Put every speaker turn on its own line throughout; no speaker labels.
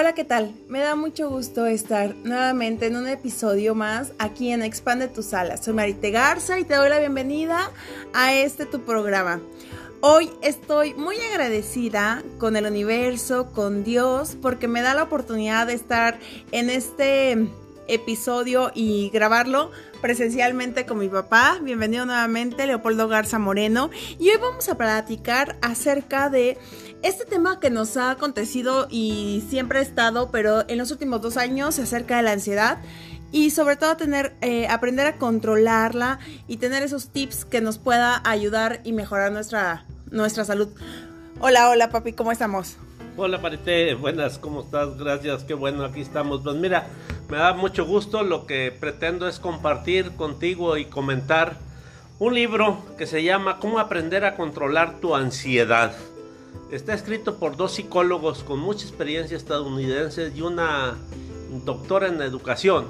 Hola, ¿qué tal? Me da mucho gusto estar nuevamente en un episodio más aquí en Expande tu sala. Soy Marite Garza y te doy la bienvenida a este tu programa. Hoy estoy muy agradecida con el universo, con Dios, porque me da la oportunidad de estar en este episodio y grabarlo presencialmente con mi papá. Bienvenido nuevamente, Leopoldo Garza Moreno. Y hoy vamos a platicar acerca de este tema que nos ha acontecido y siempre ha estado, pero en los últimos dos años, acerca de la ansiedad y sobre todo tener, eh, aprender a controlarla y tener esos tips que nos pueda ayudar y mejorar nuestra, nuestra salud. Hola, hola papi, ¿cómo estamos?
Hola Parite, buenas, ¿cómo estás? Gracias, qué bueno, aquí estamos. Pues mira, me da mucho gusto, lo que pretendo es compartir contigo y comentar un libro que se llama Cómo aprender a controlar tu ansiedad. Está escrito por dos psicólogos con mucha experiencia estadounidense y una doctora en educación.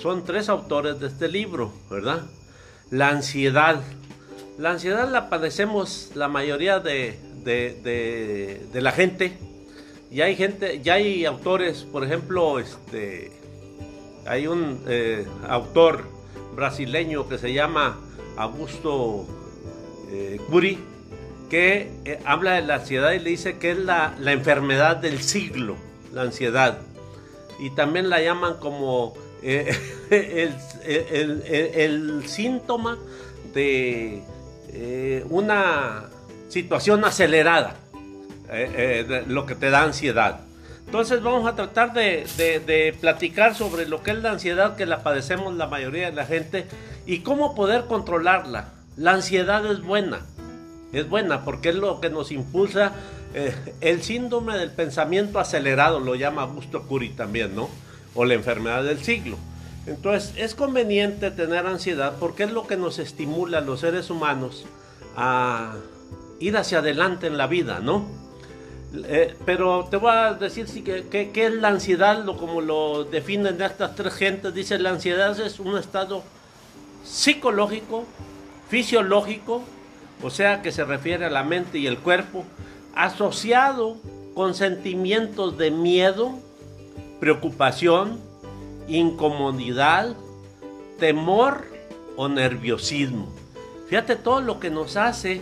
Son tres autores de este libro, ¿verdad? La ansiedad. La ansiedad la padecemos la mayoría de, de, la gente. Y hay gente, ya hay autores, por ejemplo, este, hay un eh, autor brasileño que se llama Augusto eh, Curi que eh, habla de la ansiedad y le dice que es la, enfermedad del siglo, la ansiedad. Y también la llaman como eh, el, síntoma de una situación acelerada, lo que te da ansiedad. Entonces vamos a tratar de, de, platicar sobre lo que es la ansiedad que la padecemos la mayoría de la gente y cómo poder controlarla. La ansiedad es buena, es buena porque es lo que nos impulsa eh, el síndrome del pensamiento acelerado, lo llama Augusto Curi también, ¿no? O la enfermedad del siglo. Entonces es conveniente tener ansiedad porque es lo que nos estimula a los seres humanos a ir hacia adelante en la vida, ¿no? Eh, pero te voy a decir sí, que, que, es la ansiedad, lo, como lo definen estas tres gentes. Dice, la ansiedad es un estado psicológico, fisiológico o sea que se refiere a la mente y el cuerpo, asociado con sentimientos de miedo, preocupación, incomodidad, temor o nerviosismo. Fíjate todo lo que nos hace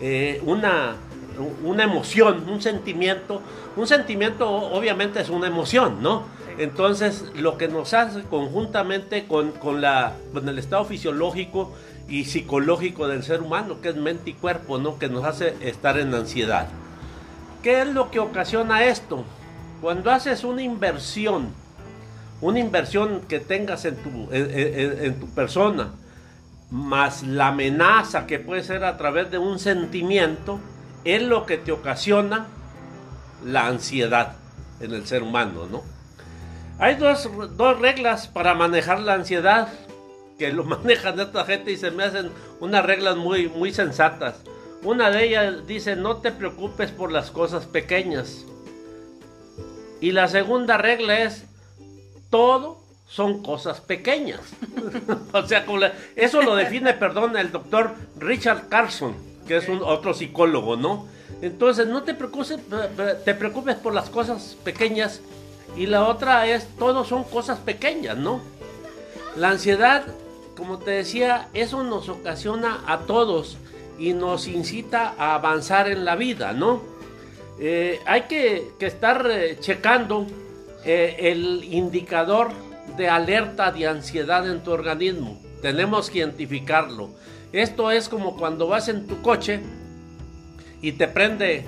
eh, una, una emoción, un sentimiento. Un sentimiento obviamente es una emoción, ¿no? Entonces lo que nos hace conjuntamente con, con, la, con el estado fisiológico y psicológico del ser humano, que es mente y cuerpo, ¿no? Que nos hace estar en ansiedad. ¿Qué es lo que ocasiona esto? Cuando haces una inversión, una inversión que tengas en tu, en, tu persona, más la amenaza que puede ser a través de un sentimiento, es lo que te ocasiona la ansiedad en el ser humano, ¿no? Hay dos, dos reglas para manejar la ansiedad que lo manejan esta gente y se me hacen unas reglas muy, muy sensatas. Una de ellas dice, no te preocupes por las cosas pequeñas. Y la segunda regla es, todo son cosas pequeñas. o sea, eso lo define, perdón, el doctor Richard Carson, que es un otro psicólogo, ¿no? Entonces, no te preocupes, te preocupes por las cosas pequeñas. Y la otra es, todo son cosas pequeñas, ¿no? La ansiedad como te decía, eso nos ocasiona a todos y nos incita a avanzar en la vida, ¿no? Eh, hay que, estar eh, checando eh, el indicador de alerta de ansiedad en tu organismo. Tenemos que identificarlo. Esto es como cuando vas en tu coche y te prende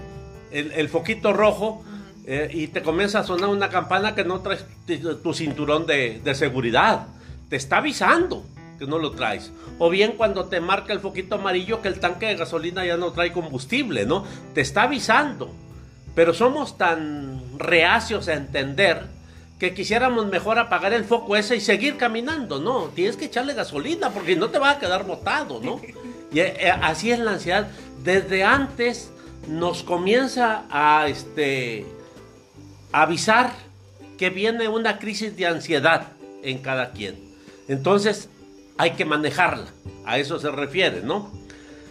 el, foquito rojo y te comienza a sonar una campana que no traes tu cinturón de, de seguridad. Te está avisando que no lo traes. O bien cuando te marca el foquito amarillo que el tanque de gasolina ya no trae combustible, ¿no? Te está avisando. Pero somos tan reacios a entender que quisiéramos mejor apagar el foco ese y seguir caminando, ¿no? Tienes que echarle gasolina porque no te va a quedar botado, ¿no? Y eh, así es la ansiedad. Desde antes nos comienza a este, avisar que viene una crisis de ansiedad en cada quien. Entonces, hay que manejarla. A eso se refiere, ¿no?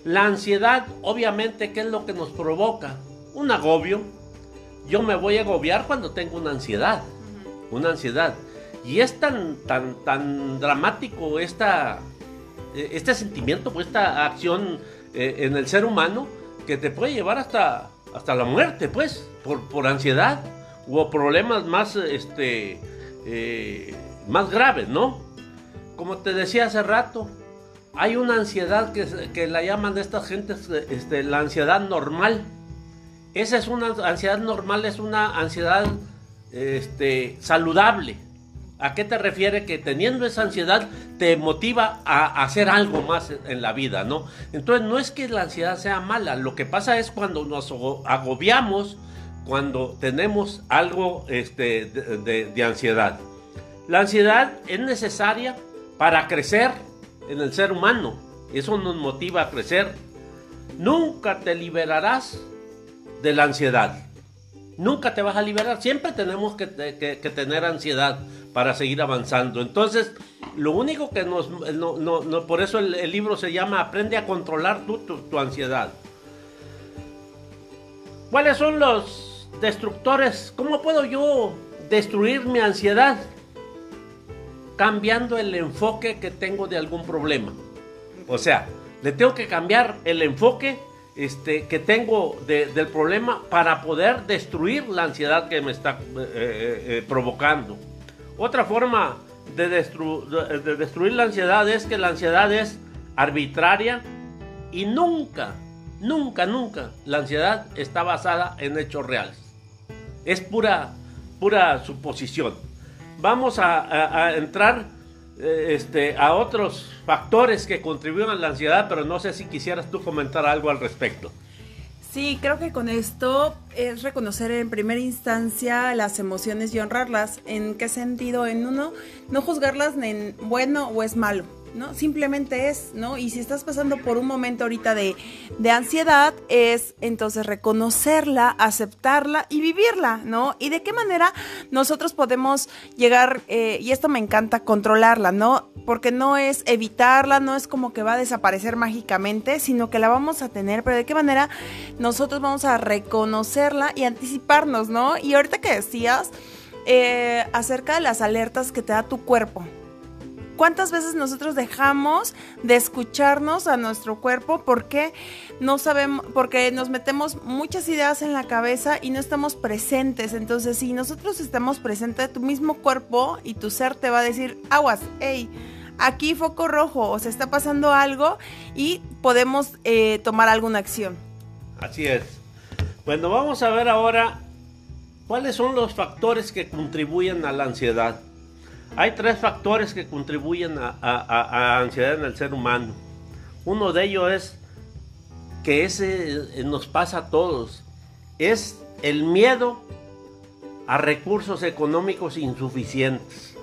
La ansiedad, obviamente, ¿qué es lo que nos provoca? Un agobio, yo me voy a agobiar cuando tengo una ansiedad, una ansiedad. Y es tan, tan, tan dramático esta, e, este sentimiento, pues, esta acción eh, en el ser humano, que te puede llevar hasta, hasta la muerte, pues, por, por ansiedad o problemas más, este, eh, más graves, ¿no? Como te decía hace rato, hay una ansiedad que, que la llaman estas gentes este, la ansiedad normal. Esa es una ansiedad normal, es una ansiedad este, saludable. ¿A qué te refiere? Que teniendo esa ansiedad te motiva a hacer algo más en la vida, ¿no? Entonces no es que la ansiedad sea mala, lo que pasa es cuando nos agobiamos, cuando tenemos algo este, de, ansiedad. La ansiedad es necesaria para crecer en el ser humano, eso nos motiva a crecer. Nunca te liberarás de la ansiedad. Nunca te vas a liberar. Siempre tenemos que, tener ansiedad para seguir avanzando. Entonces, lo único que nos... por eso el, libro se llama Aprende a controlar tu, ansiedad. ¿Cuáles son los destructores? ¿Cómo puedo yo destruir mi ansiedad? Cambiando el enfoque que tengo de algún problema. O sea, le tengo que cambiar el enfoque este, que tengo del problema para poder destruir la ansiedad que me está eh, eh, eh, provocando. Otra forma de, de, destruir la ansiedad es que la ansiedad es arbitraria y nunca, nunca, nunca la ansiedad está basada en hechos reales. Es pura, pura suposición. Vamos a entrar este, a otros factores que contribuyen a la ansiedad, pero no sé si quisieras tú comentar algo al respecto.
Sí, creo que con esto es reconocer en primera instancia las emociones y honrarlas. ¿En qué sentido? En uno, no juzgarlas en bueno o es malo ¿no? Simplemente es, ¿no? Y si estás pasando por un momento ahorita de, ansiedad, es entonces reconocerla, aceptarla y vivirla, ¿no? Y de qué manera nosotros podemos llegar, eh, y esto me encanta, controlarla, ¿no? Porque no es evitarla, no es como que va a desaparecer mágicamente, sino que la vamos a tener, pero de qué manera nosotros vamos a reconocerla y anticiparnos, ¿no? Y ahorita que decías eh, acerca de las alertas que te da tu cuerpo, ¿Cuántas veces nosotros dejamos de escucharnos a nuestro cuerpo porque no sabemos, porque nos metemos muchas ideas en la cabeza y no estamos presentes? Entonces, si nosotros estamos presentes, tu mismo cuerpo y tu ser te va a decir, aguas, hey, aquí foco rojo, o se está pasando algo y podemos eh, tomar alguna acción.
Así es. Bueno, vamos a ver ahora cuáles son los factores que contribuyen a la ansiedad. Hay tres factores que contribuyen a, ansiedad en el ser humano. Uno de ellos es que ese nos pasa a todos. Es el miedo a recursos económicos insuficientes.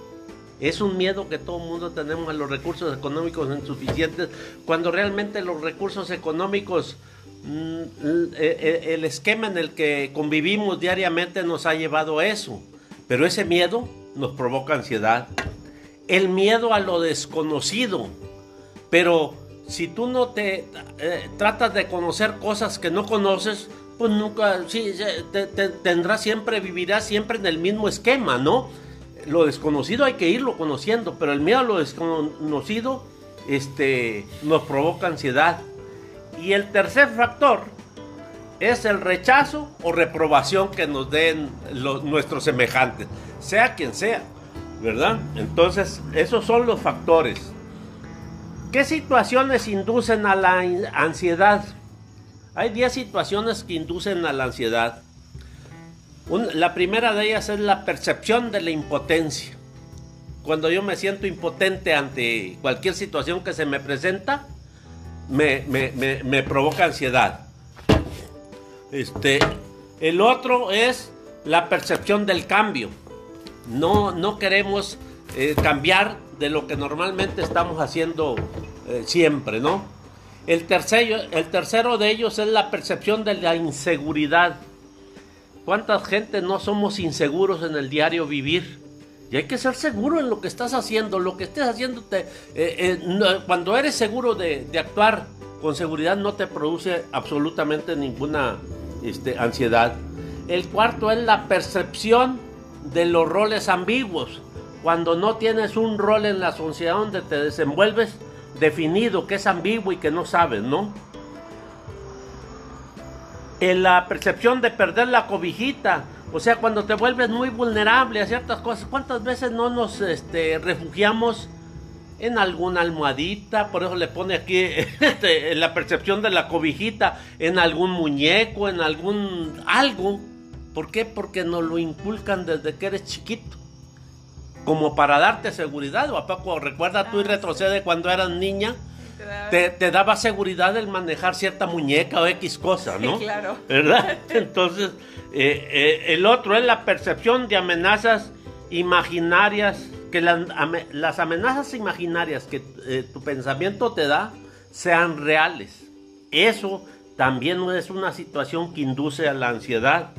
Es un miedo que todo el mundo tenemos a los recursos económicos insuficientes, cuando realmente los recursos económicos, mm, el esquema en el que convivimos diariamente nos ha llevado a eso. Pero ese miedo nos provoca ansiedad. El miedo a lo desconocido. Pero si tú no te eh, tratas de conocer cosas que no conoces, pues nunca, sí, te, tendrás siempre, vivirás siempre en el mismo esquema, ¿no? Lo desconocido hay que irlo conociendo, pero el miedo a lo desconocido este, nos provoca ansiedad. Y el tercer factor es el rechazo o reprobación que nos den nuestros semejantes sea quien sea, ¿verdad? Entonces, esos son los factores. ¿Qué situaciones inducen a la ansiedad? Hay 10 situaciones que inducen a la ansiedad. la primera de ellas es la percepción de la impotencia. Cuando yo me siento impotente ante cualquier situación que se me presenta, me provoca ansiedad. Este, el otro es la percepción del cambio. No, no queremos eh, cambiar de lo que normalmente estamos haciendo eh, siempre, ¿no? El tercero, el tercero de ellos es la percepción de la inseguridad. ¿Cuánta gente no somos inseguros en el diario vivir? Y hay que ser seguro en lo que estás haciendo, lo que estés haciendo. Eh, cuando eres seguro de, actuar con seguridad no te produce absolutamente ninguna este, ansiedad. El cuarto es la percepción de los roles ambiguos. Cuando no tienes un rol en la sociedad donde te desenvuelves definido, que es ambiguo y que no sabes, ¿no? En la percepción de perder la cobijita, o sea, cuando te vuelves muy vulnerable a ciertas cosas, ¿cuántas veces no nos este, refugiamos en alguna almohadita? Por eso le pone aquí este, la percepción de la cobijita, en algún muñeco, en algún algo. ¿Por qué? Porque nos lo inculcan desde que eres chiquito. Como para darte seguridad. ¿O a poco recuerda tú y ah, retrocede cuando eras niña? Te, daba seguridad el manejar cierta muñeca o X cosa, ¿no?
claro.
¿Verdad? Entonces, eh, eh, el otro es la percepción de amenazas imaginarias, que las amenazas imaginarias que eh, tu pensamiento te da sean reales. Eso también es una situación que induce a la ansiedad.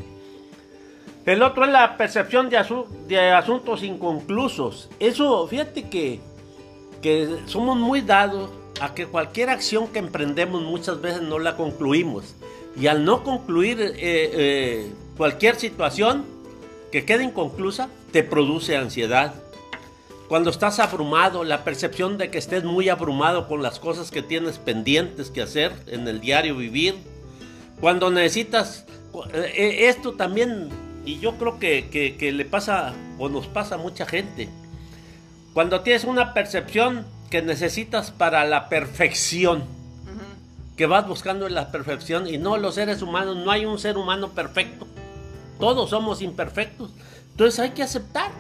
El otro es la percepción de, asuntos inconclusos. Eso, fíjate que, que somos muy dados a que cualquier acción que emprendemos muchas veces no la concluimos. Y al no concluir eh, eh, cualquier situación que quede inconclusa, te produce ansiedad. Cuando estás abrumado, la percepción de que estés muy abrumado con las cosas que tienes pendientes que hacer en el diario vivir. Cuando necesitas, eh, esto también, y yo creo que, que le pasa o nos pasa a mucha gente. Cuando tienes una percepción que necesitas para la perfección. Que vas buscando la perfección y no los seres humanos, no hay un ser humano perfecto. Todos somos imperfectos. Entonces hay que aceptar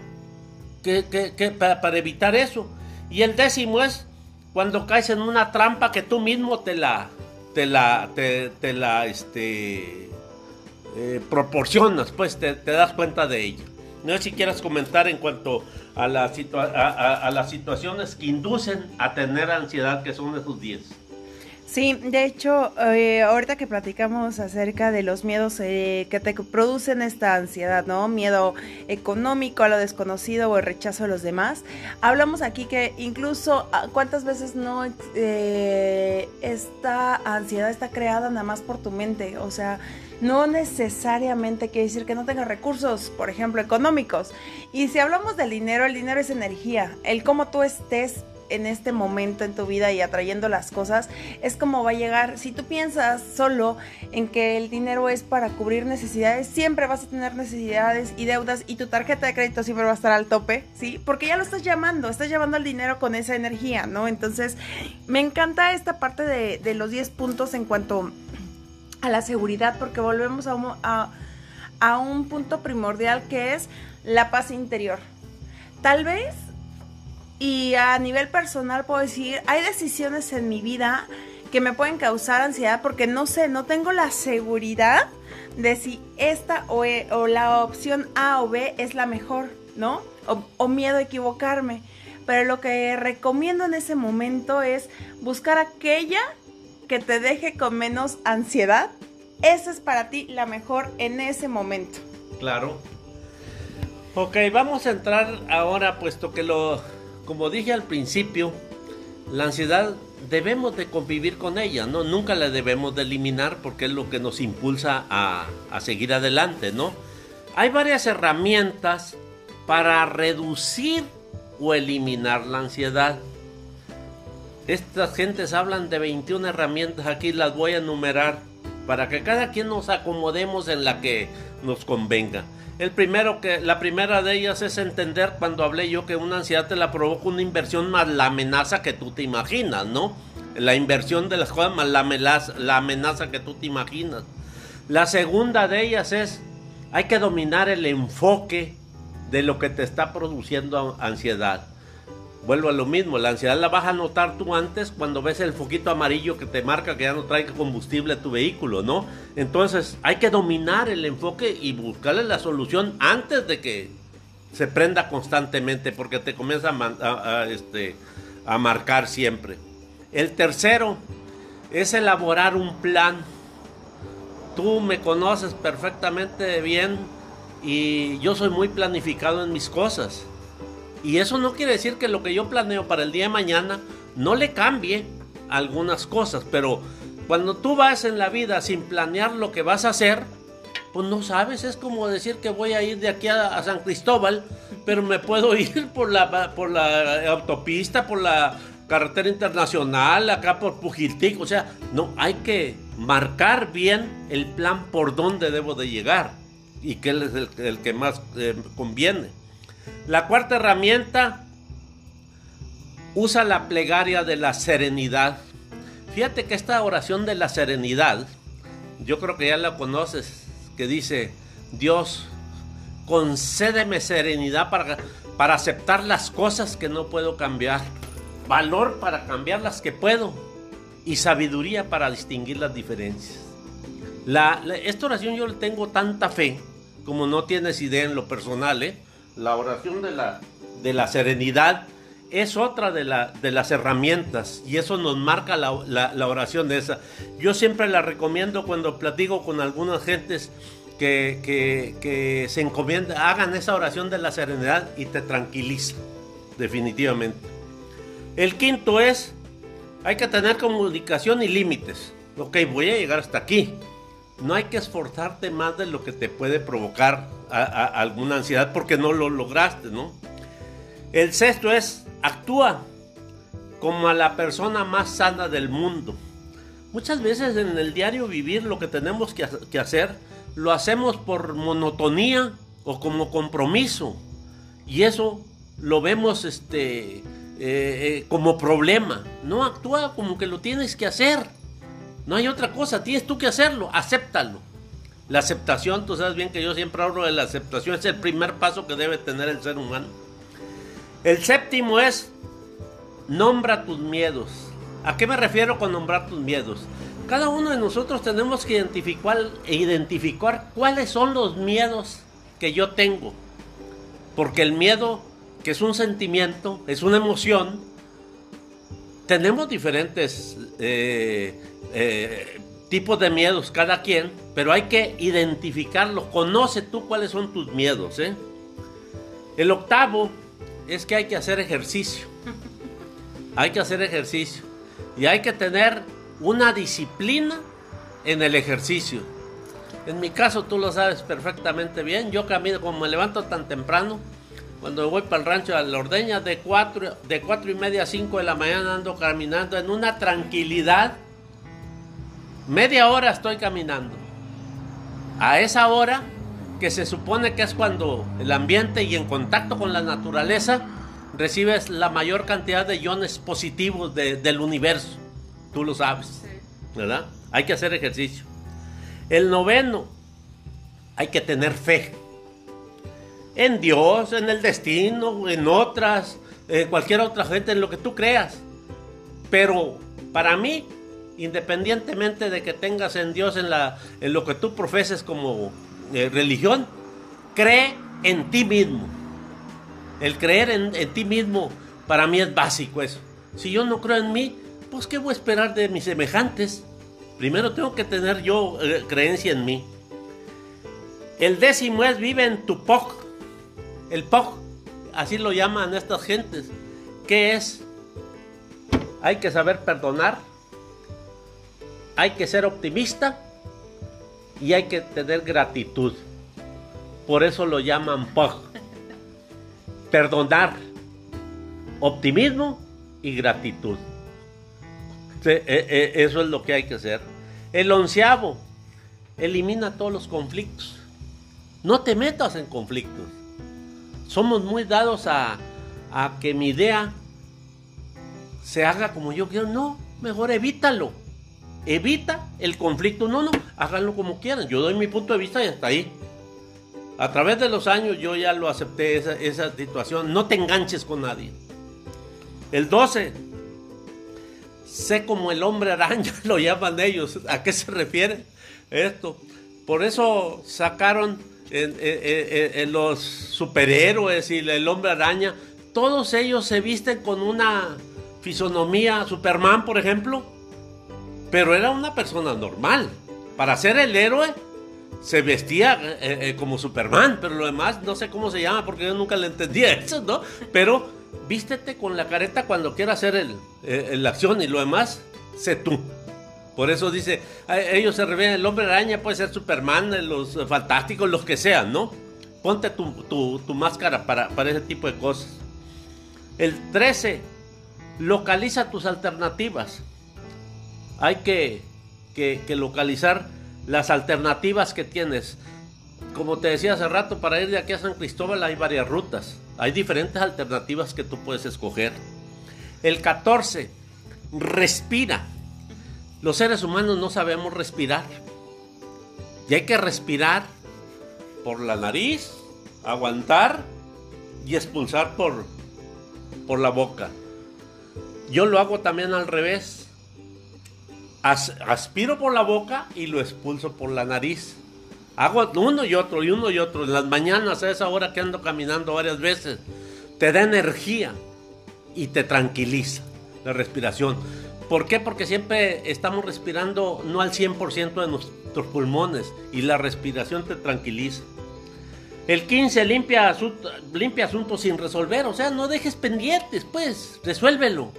que, para, evitar eso. Y el décimo es cuando caes en una trampa que tú mismo te la, te la, te, la, este, eh, proporcionas, pues te, das cuenta de ello. No sé si quieras comentar en cuanto a, a, las situaciones que inducen a tener ansiedad, que son esos 10.
Sí, de hecho, eh, ahorita que platicamos acerca de los miedos eh, que te producen esta ansiedad, ¿no? Miedo económico a lo desconocido o el rechazo a los demás. Hablamos aquí que incluso ah, cuántas veces no eh, esta ansiedad está creada nada más por tu mente, o sea, no necesariamente quiere decir que no tengas recursos, por ejemplo, económicos. Y si hablamos del dinero, el dinero es energía. El cómo tú estés en este momento en tu vida y atrayendo las cosas, es como va a llegar. Si tú piensas solo en que el dinero es para cubrir necesidades, siempre vas a tener necesidades y deudas y tu tarjeta de crédito siempre va a estar al tope, ¿sí? Porque ya lo estás llamando, estás llamando al dinero con esa energía, ¿no? Entonces, me encanta esta parte de, de los 10 puntos en cuanto a la seguridad porque volvemos a a, un punto primordial que es la paz interior. Tal vez, y a nivel personal puedo decir, hay decisiones en mi vida que me pueden causar ansiedad porque no sé, no tengo la seguridad de si esta o, e, o la opción A o B es la mejor, ¿no? O, o, miedo a equivocarme. Pero lo que recomiendo en ese momento es buscar aquella que te deje con menos ansiedad, esa es para ti la mejor en ese momento.
Claro. Ok, vamos a entrar ahora, puesto que lo, como dije al principio, la ansiedad debemos de convivir con ella, ¿no? Nunca la debemos de eliminar porque es lo que nos impulsa a, a seguir adelante, ¿no? Hay varias herramientas para reducir o eliminar la ansiedad. Estas gentes hablan de 21 herramientas, aquí las voy a enumerar para que cada quien nos acomodemos en la que nos convenga. El primero que, la primera de ellas es entender cuando hablé yo que una ansiedad te la provoca una inversión más la amenaza que tú te imaginas, ¿no? La inversión de las cosas más la la amenaza que tú te imaginas. La segunda de ellas es, hay que dominar el enfoque de lo que te está produciendo ansiedad. Vuelvo a lo mismo, la ansiedad la vas a notar tú antes cuando ves el foquito amarillo que te marca que ya no trae combustible a tu vehículo, ¿no? Entonces hay que dominar el enfoque y buscarle la solución antes de que se prenda constantemente porque te comienza a, este, a marcar siempre. El tercero es elaborar un plan. Tú me conoces perfectamente bien y yo soy muy planificado en mis cosas. Y eso no quiere decir que lo que yo planeo para el día de mañana no le cambie algunas cosas, pero cuando tú vas en la vida sin planear lo que vas a hacer, Pues no sabes, es como decir que voy a ir de aquí a, San Cristóbal, pero me puedo ir por la, por la autopista, por la carretera internacional, acá por Pujiltic. O sea, no, hay que marcar bien el plan por dónde debo de llegar y qué es el, que más eh, conviene. La cuarta herramienta usa la plegaria de la serenidad. Fíjate que esta oración de la serenidad, yo creo que ya la conoces, que dice, Dios, concédeme serenidad para, para aceptar las cosas que no puedo cambiar, valor para cambiar las que puedo y sabiduría para distinguir las diferencias. La, esta oración yo le tengo tanta fe, como no tienes idea en lo personal, ¿eh? La oración de la, de la serenidad es otra de, la, de, las herramientas y eso nos marca la, la, oración de esa. Yo siempre la recomiendo cuando platico con algunas gentes que, que, se encomiendan, hagan esa oración de la serenidad y te tranquiliza, definitivamente. El quinto es, hay que tener comunicación y límites. Ok, voy a llegar hasta aquí. No hay que esforzarte más de lo que te puede provocar alguna ansiedad porque no lo lograste, ¿no? El sexto es actúa como a la persona más sana del mundo. Muchas veces en el diario vivir lo que tenemos que, hacer lo hacemos por monotonía o como compromiso. Y eso lo vemos este, eh, eh, como problema. No actúa como que lo tienes que hacer. No hay otra cosa, tienes tú que hacerlo, acéptalo. La aceptación, tú sabes bien que yo siempre hablo de la aceptación, es el primer paso que debe tener el ser humano. El séptimo es, nombra tus miedos. ¿A qué me refiero con nombrar tus miedos? Cada uno de nosotros tenemos que identificar, cuáles son los miedos que yo tengo. Porque el miedo, que es un sentimiento, es una emoción, tenemos diferentes eh, eh, tipos de miedos cada quien, pero hay que identificarlo. Conoce tú cuáles son tus miedos. ¿eh? El octavo es que hay que hacer ejercicio. Hay que hacer ejercicio. Y hay que tener una disciplina en el ejercicio. En mi caso, tú lo sabes perfectamente bien. Yo camino, como me levanto tan temprano, cuando voy para el rancho de la ordeña, de cuatro, de cuatro y media a 5 de la mañana ando caminando en una tranquilidad. Media hora estoy caminando. A esa hora que se supone que es cuando el ambiente y en contacto con la naturaleza recibes la mayor cantidad de iones positivos del universo. Tú lo sabes, ¿verdad? Hay que hacer ejercicio. El noveno, hay que tener fe. En Dios, en el destino, en otras, en cualquier otra gente, en lo que tú creas. Pero para mí, independientemente de que tengas en Dios, en, lo que tú profeses como eh, religión, cree en ti mismo. El creer en, ti mismo para mí es básico eso. Si yo no creo en mí, pues ¿qué voy a esperar de mis semejantes? Primero tengo que tener yo eh, creencia en mí. El décimo es vive en tu POC. El POC, así lo llaman estas gentes. ¿Qué es? Hay que saber perdonar. Hay que ser optimista y hay que tener gratitud. Por eso lo llaman POG. Perdonar, optimismo y gratitud. E, e, eso es lo que hay que hacer. El onceavo, elimina todos los conflictos. No te metas en conflictos. Somos muy dados a, a que mi idea se haga como yo quiero. No, mejor evítalo evita el conflicto. No, no, háganlo como quieran. Yo doy mi punto de vista y hasta ahí. A través de los años yo ya lo acepté esa, situación. No te enganches con nadie. El 12. Sé como el hombre araña, lo llaman ellos. ¿A qué se refiere esto? Por eso sacaron en, los superhéroes y el hombre araña. Todos ellos se visten con una fisonomía. Superman, por ejemplo pero era una persona normal. Para ser el héroe se vestía eh, eh, como Superman, pero lo demás no sé cómo se llama porque yo nunca le entendía eso, ¿no? Pero vístete con la careta cuando quieras hacer el, eh, la acción y lo demás, sé tú. Por eso dice, ellos se revelan, el hombre araña puede ser Superman, los fantásticos, los que sean, ¿no? Ponte tu, máscara para, para ese tipo de cosas. El 13, localiza tus alternativas. Hay que, que, localizar las alternativas que tienes. Como te decía hace rato, para ir de aquí a San Cristóbal hay varias rutas. Hay diferentes alternativas que tú puedes escoger. El 14, respira. Los seres humanos no sabemos respirar. Y hay que respirar por la nariz, aguantar y expulsar por, por la boca. Yo lo hago también al revés. Aspiro por la boca y lo expulso por la nariz. Hago uno y otro y uno y otro. En las mañanas, a esa hora que ando caminando varias veces, te da energía y te tranquiliza la respiración. ¿Por qué? Porque siempre estamos respirando no al 100% de nuestros pulmones y la respiración te tranquiliza. El 15, limpia, limpia asuntos sin resolver, o sea, no dejes pendientes, pues, resuélvelo.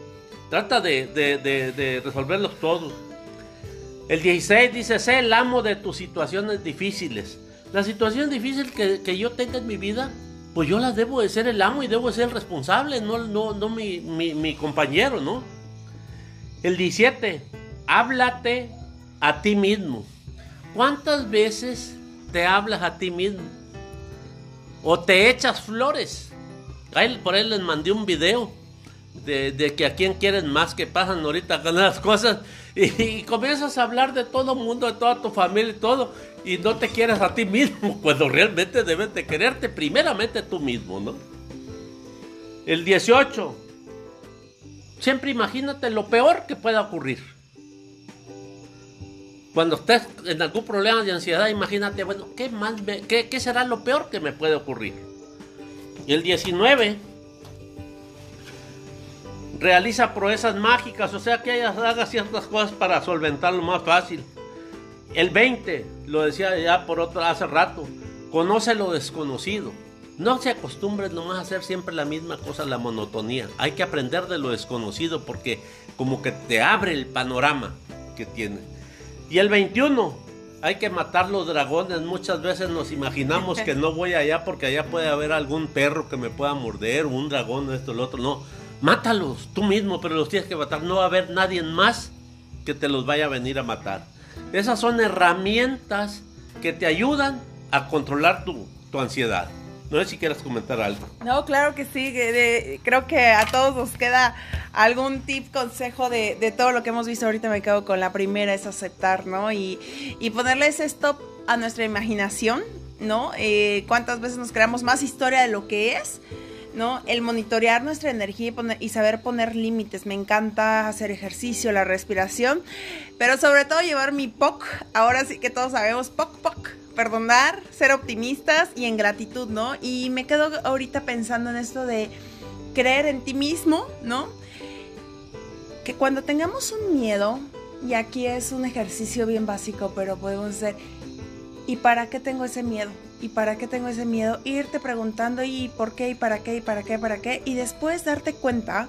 Trata de, de resolverlos todos. El 16 dice, sé el amo de tus situaciones difíciles. Las situaciones difíciles que, yo tenga en mi vida, pues yo las debo de ser el amo y debo de ser el responsable, no, no, no mi, mi compañero, ¿no? El 17, háblate a ti mismo. ¿Cuántas veces te hablas a ti mismo? O te echas flores. por ahí les mandé un video de, que a quién quieren más que pasan ahorita con las cosas y, comienzas a hablar de todo el mundo, de toda tu familia y todo, y no te quieres a ti mismo, cuando realmente debes de quererte primeramente tú mismo, ¿no? El 18. Siempre imagínate lo peor que pueda ocurrir. Cuando estés en algún problema de ansiedad, imagínate, bueno, ¿qué, más qué, qué será lo peor que me puede ocurrir? El 19 realiza proezas mágicas, o sea que haga ciertas cosas para solventarlo más fácil. El 20, lo decía ya por otro hace rato, conoce lo desconocido. No se acostumbres nomás a hacer siempre la misma cosa, la monotonía. Hay que aprender de lo desconocido porque como que te abre el panorama que tiene. Y el 21, hay que matar los dragones. Muchas veces nos imaginamos que no voy allá porque allá puede haber algún perro que me pueda morder, un dragón, esto, lo otro. No, Mátalos tú mismo, pero los tienes que matar. No va a haber nadie más que te los vaya a venir a matar. Esas son herramientas que te ayudan a controlar tu, ansiedad. No sé si quieres comentar algo.
No, claro que sí. creo que a todos nos queda algún tip, consejo de, todo lo que hemos visto. Ahorita me quedo con la primera, es aceptar, ¿no? Y, y ponerle ese stop a nuestra imaginación, ¿no? Eh, ¿Cuántas veces nos creamos más historia de lo que es? ¿No? El monitorear nuestra energía y, saber poner límites. Me encanta hacer ejercicio, la respiración, pero sobre todo llevar mi POC. Ahora sí que todos sabemos POC, POC. Perdonar, ser optimistas y en gratitud, ¿no? Y me quedo ahorita pensando en esto de creer en ti mismo, ¿no? Que cuando tengamos un miedo, y aquí es un ejercicio bien básico, pero podemos hacer, ¿y para qué tengo ese miedo? ¿Y para qué tengo ese miedo? Irte preguntando y por qué, y para qué, y para qué, para qué. Y después darte cuenta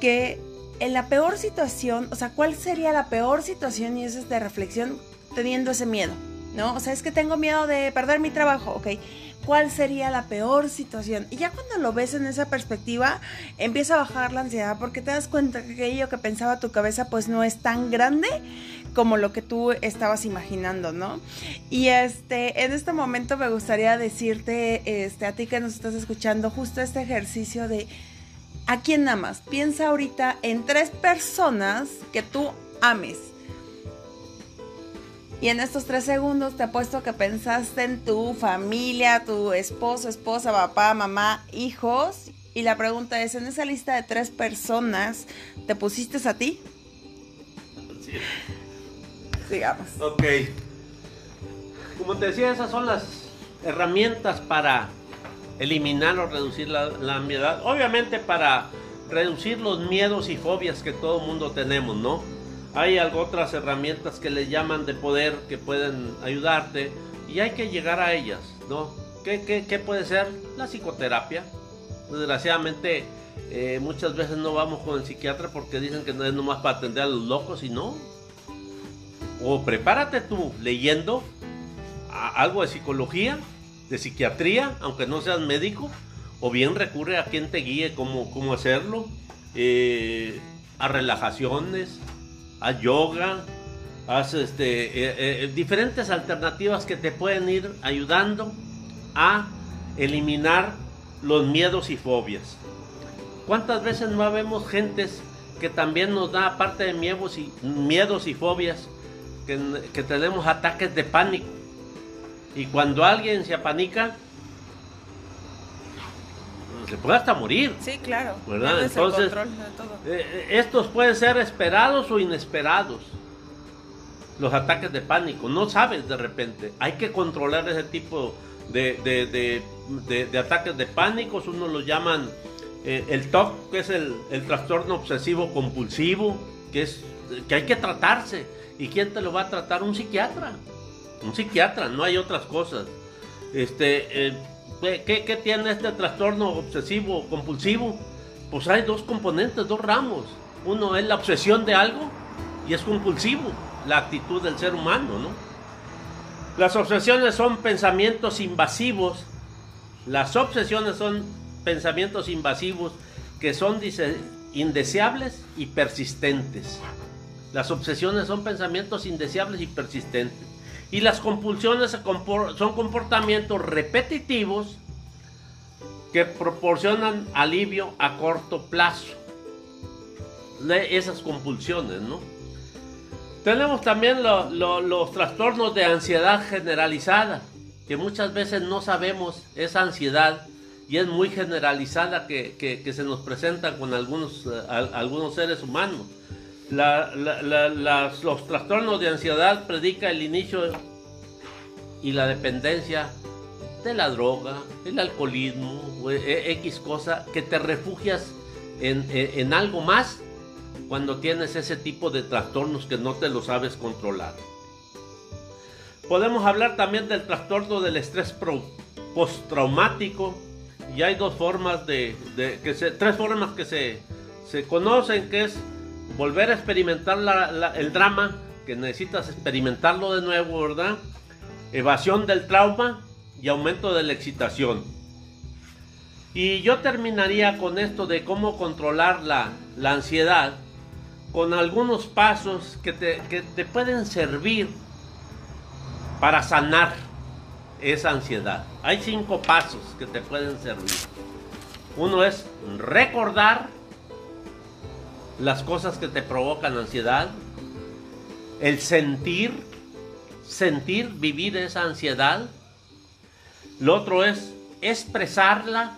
que en la peor situación, o sea, ¿cuál sería la peor situación? Y eso es de reflexión teniendo ese miedo, ¿no? O sea, es que tengo miedo de perder mi trabajo, ok. ¿Cuál sería la peor situación? Y ya cuando lo ves en esa perspectiva, empieza a bajar la ansiedad porque te das cuenta que aquello que pensaba tu cabeza pues no es tan grande como lo que tú estabas imaginando, ¿no? Y este, en este momento me gustaría decirte, este, a ti que nos estás escuchando, justo este ejercicio de ¿a quién amas? Piensa ahorita en tres personas que tú ames. Y en estos tres segundos te apuesto que pensaste en tu familia, tu esposo, esposa, papá, mamá, hijos. Y la pregunta es, en esa lista de tres personas, ¿te pusiste a ti? Sí digamos.
Ok. Como te decía, esas son las herramientas para eliminar o reducir la, la ansiedad. Obviamente para reducir los miedos y fobias que todo mundo tenemos, ¿no? Hay algo, otras herramientas que le llaman de poder que pueden ayudarte y hay que llegar a ellas, ¿no? ¿Qué, qué, qué puede ser? La psicoterapia. Desgraciadamente eh, muchas veces no vamos con el psiquiatra porque dicen que no es nomás para atender a los locos y no. O prepárate tú leyendo algo de psicología, de psiquiatría, aunque no seas médico, o bien recurre a quien te guíe cómo, cómo hacerlo, eh, a relajaciones, a yoga, haz este, eh, eh, diferentes alternativas que te pueden ir ayudando a eliminar los miedos y fobias. ¿Cuántas veces no vemos gentes que también nos da, aparte de miedos y, miedos y fobias, que, que tenemos ataques de pánico? Y cuando alguien se apanica, se puede hasta morir.
Sí, claro.
¿verdad? Entonces, eh, estos pueden ser esperados o inesperados. Los ataques de pánico, no sabes de repente. Hay que controlar ese tipo de, de, ataques de pánico. Uno lo llaman eh, el TOC, que es el, el, trastorno obsesivo compulsivo, que, es, que hay que tratarse. ¿Y quién te lo va a tratar? Un psiquiatra. Un psiquiatra, no hay otras cosas. Este. Eh, ¿Qué, tiene este trastorno obsesivo compulsivo? Pues hay dos componentes, dos ramos. Uno es la obsesión de algo y es compulsivo, la actitud del ser humano, ¿no? Las obsesiones son pensamientos invasivos. Las obsesiones son pensamientos invasivos que son indeseables y persistentes. Las obsesiones son pensamientos indeseables y persistentes. Y las compulsiones son comportamientos repetitivos que proporcionan alivio a corto plazo. De esas compulsiones, ¿no? Tenemos también los trastornos de ansiedad generalizada, que muchas veces no sabemos esa ansiedad y es muy generalizada que, se nos presenta con algunos, eh, algunos seres humanos los trastornos de ansiedad predica el inicio y la dependencia de la droga, el alcoholismo, e, X cosa, que te refugias en, en algo más cuando tienes ese tipo de trastornos que no te lo sabes controlar. Podemos hablar también del trastorno del estrés postraumático y hay dos formas de, que tres formas que se, se conocen que es volver a experimentar el drama, que necesitas experimentarlo de nuevo, ¿verdad? Evasión del trauma y aumento de la excitación. Y yo terminaría con esto de cómo controlar la, ansiedad con algunos pasos que te, que te pueden servir para sanar esa ansiedad. Hay cinco pasos que te pueden servir. Uno es recordar las cosas que te provocan ansiedad, el sentir, sentir, vivir esa ansiedad. Lo otro es expresarla.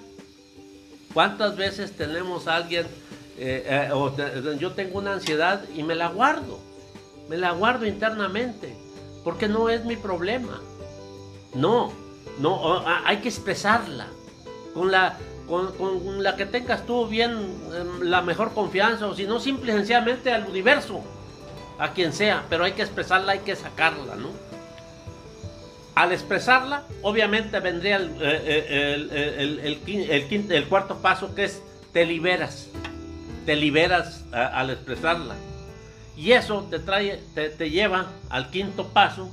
¿Cuántas veces tenemos alguien, eh, eh, yo tengo una ansiedad y me la guardo, me la guardo internamente, porque no es mi problema. No, no, hay que expresarla. Con la, con, la que tengas tú bien em, la mejor confianza, o si no, simple y sencillamente al universo, a quien sea, pero hay que expresarla, hay que sacarla, ¿no? Al expresarla, obviamente vendría el, eh, eh, el, cuarto paso que es te liberas, te liberas al expresarla. Y eso te, trae, te lleva al quinto paso,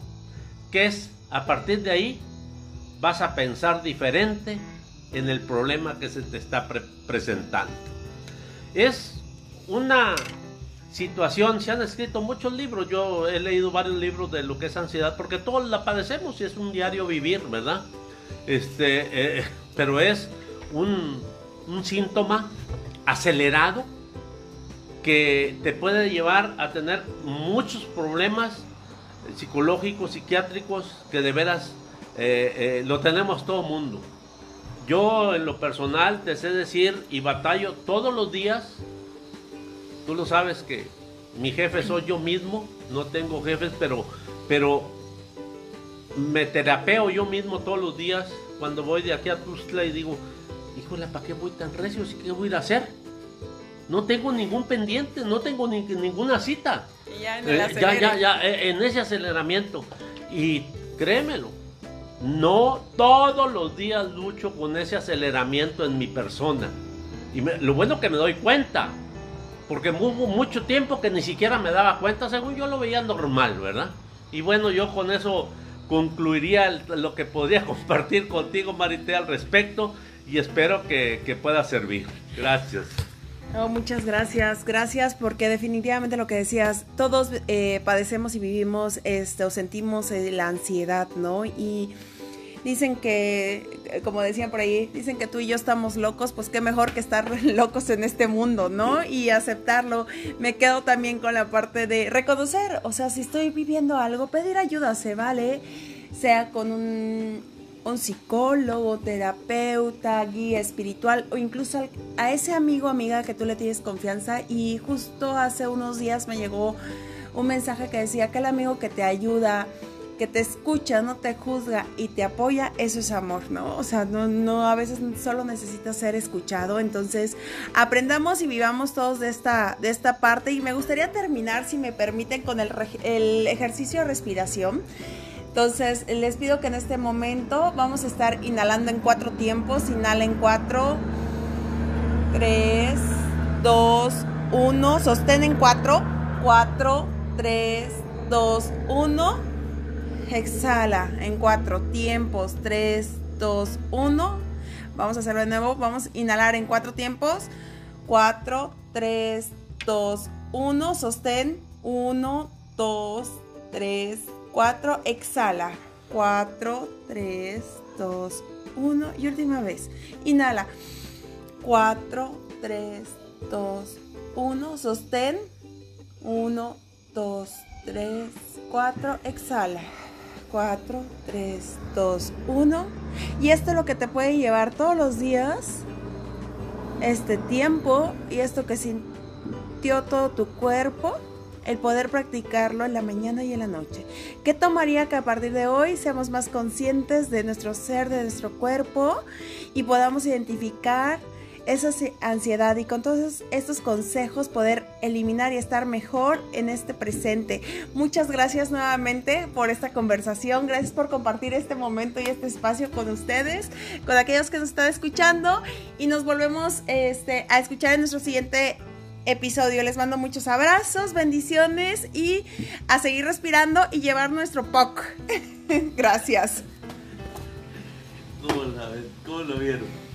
que es a partir de ahí vas a pensar diferente, en el problema que se te está presentando. Es una situación, se han escrito muchos libros, yo he leído varios libros de lo que es ansiedad, porque todos la padecemos y es un diario vivir, ¿verdad? Este, eh, pero es un, un síntoma acelerado que te puede llevar a tener muchos problemas psicológicos, psiquiátricos, que de veras eh, eh, lo tenemos todo mundo. Yo en lo personal te sé decir y batallo todos los días. Tú lo sabes que mi jefe soy yo mismo, no tengo jefes, pero, pero me terapeo yo mismo todos los días cuando voy de aquí a Tuzla y digo, híjole, ¿para qué voy tan recio? ¿Qué voy a ir a hacer? No tengo ningún pendiente, no tengo ninguna cita.
ya, en eh, ya,
ya, ya, eh, en ese aceleramiento. Y créemelo, no todos los días lucho con ese aceleramiento en mi persona. Y lo bueno que me doy cuenta. porque hubo mucho tiempo que ni siquiera me daba cuenta, según yo lo veía normal, ¿verdad? Y bueno, yo con eso concluiría lo que podía compartir contigo, Marité, al respecto y espero que, que pueda servir. Gracias.
Oh, muchas gracias, gracias porque definitivamente lo que decías, todos eh, padecemos y vivimos este, o sentimos eh, la ansiedad, ¿no? Y dicen que, eh, como decían por ahí, dicen que tú y yo estamos locos, pues qué mejor que estar locos en este mundo, ¿no? Y aceptarlo. Me quedo también con la parte de reconocer, o sea, si estoy viviendo algo, pedir ayuda, se vale, sea con un un psicólogo, terapeuta, guía espiritual o incluso a ese amigo amiga que tú le tienes confianza. Y justo hace unos días me llegó un mensaje que decía que el amigo que te ayuda, que te escucha, no te juzga y te apoya, eso es amor, ¿no? O sea, no, no, a veces solo necesitas ser escuchado. Entonces, aprendamos y vivamos todos de esta, de esta parte. Y me gustaría terminar, si me permiten, con el, el ejercicio de respiración. Entonces, les pido que en este momento vamos a estar inhalando en cuatro tiempos. Inhala en cuatro, tres, dos, uno. Sostén en cuatro, cuatro, tres, dos, uno. Exhala en cuatro tiempos, tres, dos, uno. Vamos a hacerlo de nuevo. Vamos a inhalar en cuatro tiempos. Cuatro, tres, dos, uno. Sostén. Uno, dos, tres, 4, exhala. 4, 3, 2, 1 y última vez. Inhala. 4, 3, 2, 1. Sostén. 1, 2, 3, 4. Exhala. 4, 3, 2, 1. Y esto es lo que te puede llevar todos los días. Este tiempo y esto que sintió todo tu cuerpo el poder practicarlo en la mañana y en la noche. ¿Qué tomaría que a partir de hoy seamos más conscientes de nuestro ser, de nuestro cuerpo y podamos identificar esa ansiedad y con todos estos consejos poder eliminar y estar mejor en este presente. Muchas gracias nuevamente por esta conversación, gracias por compartir este momento y este espacio con ustedes, con aquellos que nos están escuchando y nos volvemos este, a escuchar en nuestro siguiente episodio. Les mando muchos abrazos, bendiciones y a seguir respirando y llevar nuestro POC. Gracias.
¿Cómo, ¿Cómo lo vieron?